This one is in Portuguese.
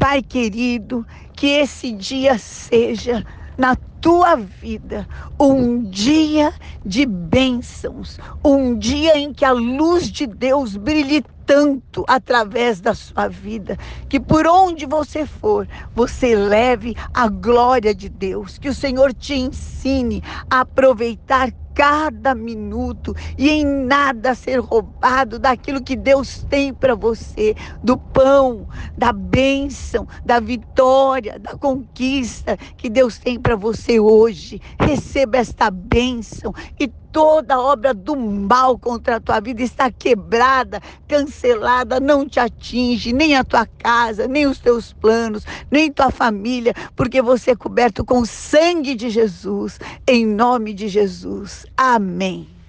Pai querido, que esse dia seja na tua vida um dia de bênçãos, um dia em que a luz de Deus brilhe tanto através da sua vida, que por onde você for, você leve a glória de Deus, que o Senhor te ensine a aproveitar cada minuto e em nada ser roubado daquilo que Deus tem para você, do pão, da bênção, da vitória, da conquista que Deus tem para você hoje. Receba esta bênção e toda obra do mal contra a tua vida está quebrada, cancelada, não te atinge, nem a tua casa, nem os teus planos, nem tua família, porque você é coberto com o sangue de Jesus, em nome de Jesus. Amém.